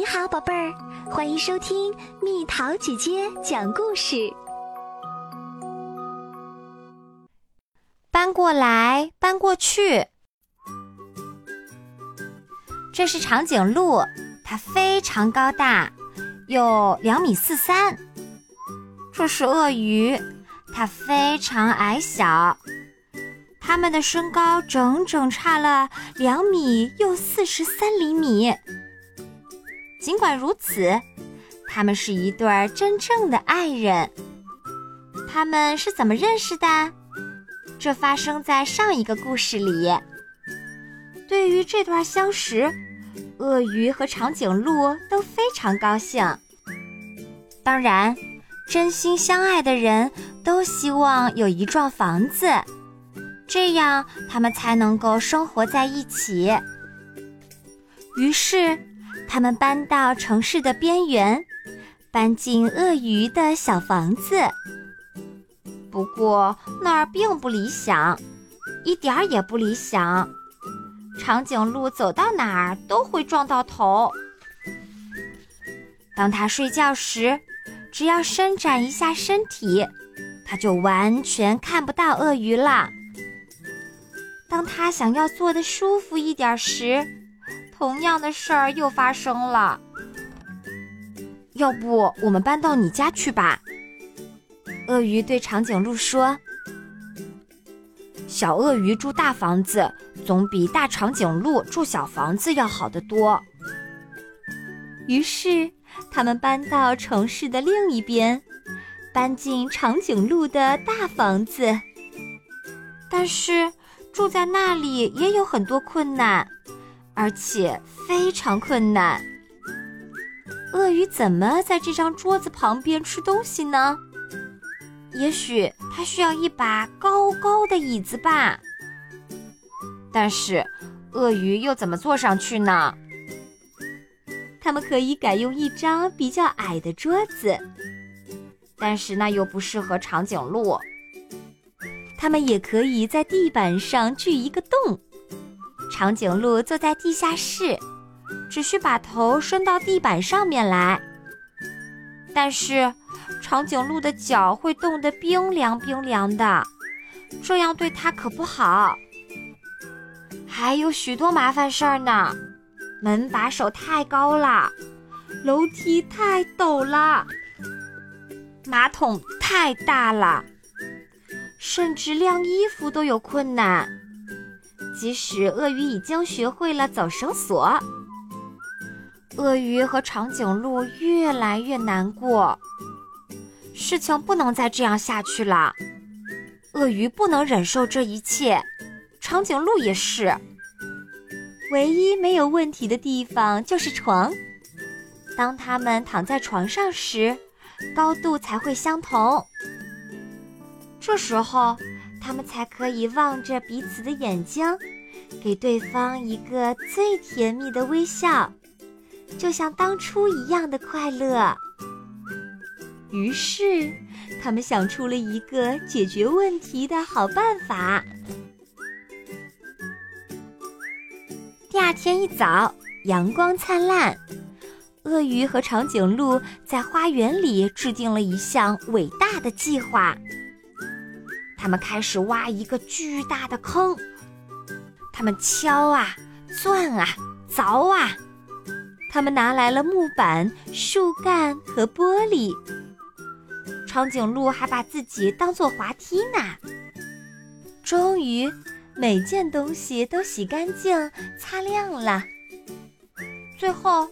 你好，宝贝儿，欢迎收听蜜桃姐姐讲故事。搬过来，搬过去。这是长颈鹿，它非常高大，有两米四三。这是鳄鱼，它非常矮小。它们的身高整整差了两米又四十三厘米。尽管如此，他们是一对真正的爱人。他们是怎么认识的？这发生在上一个故事里。对于这段相识，鳄鱼和长颈鹿都非常高兴。当然，真心相爱的人都希望有一幢房子，这样他们才能够生活在一起。于是。他们搬到城市的边缘，搬进鳄鱼的小房子。不过那儿并不理想，一点儿也不理想。长颈鹿走到哪儿都会撞到头。当他睡觉时，只要伸展一下身体，他就完全看不到鳄鱼了。当他想要坐得舒服一点时，同样的事儿又发生了。要不我们搬到你家去吧？鳄鱼对长颈鹿说：“小鳄鱼住大房子，总比大长颈鹿住小房子要好得多。”于是，他们搬到城市的另一边，搬进长颈鹿的大房子。但是，住在那里也有很多困难。而且非常困难。鳄鱼怎么在这张桌子旁边吃东西呢？也许它需要一把高高的椅子吧。但是，鳄鱼又怎么坐上去呢？他们可以改用一张比较矮的桌子，但是那又不适合长颈鹿。他们也可以在地板上锯一个洞。长颈鹿坐在地下室，只需把头伸到地板上面来。但是，长颈鹿的脚会冻得冰凉冰凉的，这样对它可不好。还有许多麻烦事儿呢，门把手太高了，楼梯太陡了，马桶太大了，甚至晾衣服都有困难。即使鳄鱼已经学会了走绳索，鳄鱼和长颈鹿越来越难过。事情不能再这样下去了，鳄鱼不能忍受这一切，长颈鹿也是。唯一没有问题的地方就是床，当他们躺在床上时，高度才会相同。这时候。他们才可以望着彼此的眼睛，给对方一个最甜蜜的微笑，就像当初一样的快乐。于是，他们想出了一个解决问题的好办法。第二天一早，阳光灿烂，鳄鱼和长颈鹿在花园里制定了一项伟大的计划。他们开始挖一个巨大的坑，他们敲啊、钻啊、凿啊，他们拿来了木板、树干和玻璃。长颈鹿还把自己当做滑梯呢。终于，每件东西都洗干净、擦亮了。最后，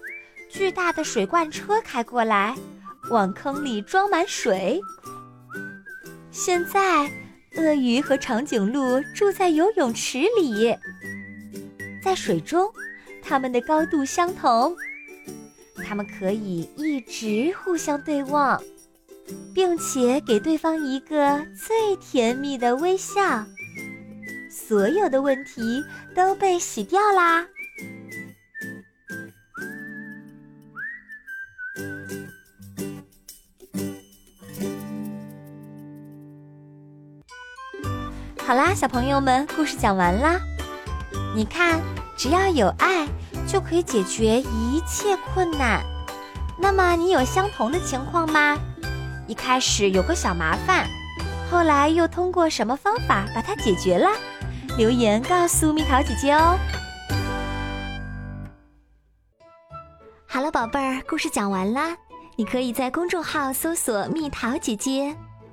巨大的水罐车开过来，往坑里装满水。现在。鳄鱼和长颈鹿住在游泳池里，在水中，它们的高度相同，它们可以一直互相对望，并且给对方一个最甜蜜的微笑。所有的问题都被洗掉啦。好啦，小朋友们，故事讲完啦。你看，只要有爱，就可以解决一切困难。那么你有相同的情况吗？一开始有个小麻烦，后来又通过什么方法把它解决了？留言告诉蜜桃姐姐哦。好了，宝贝儿，故事讲完啦。你可以在公众号搜索“蜜桃姐姐”，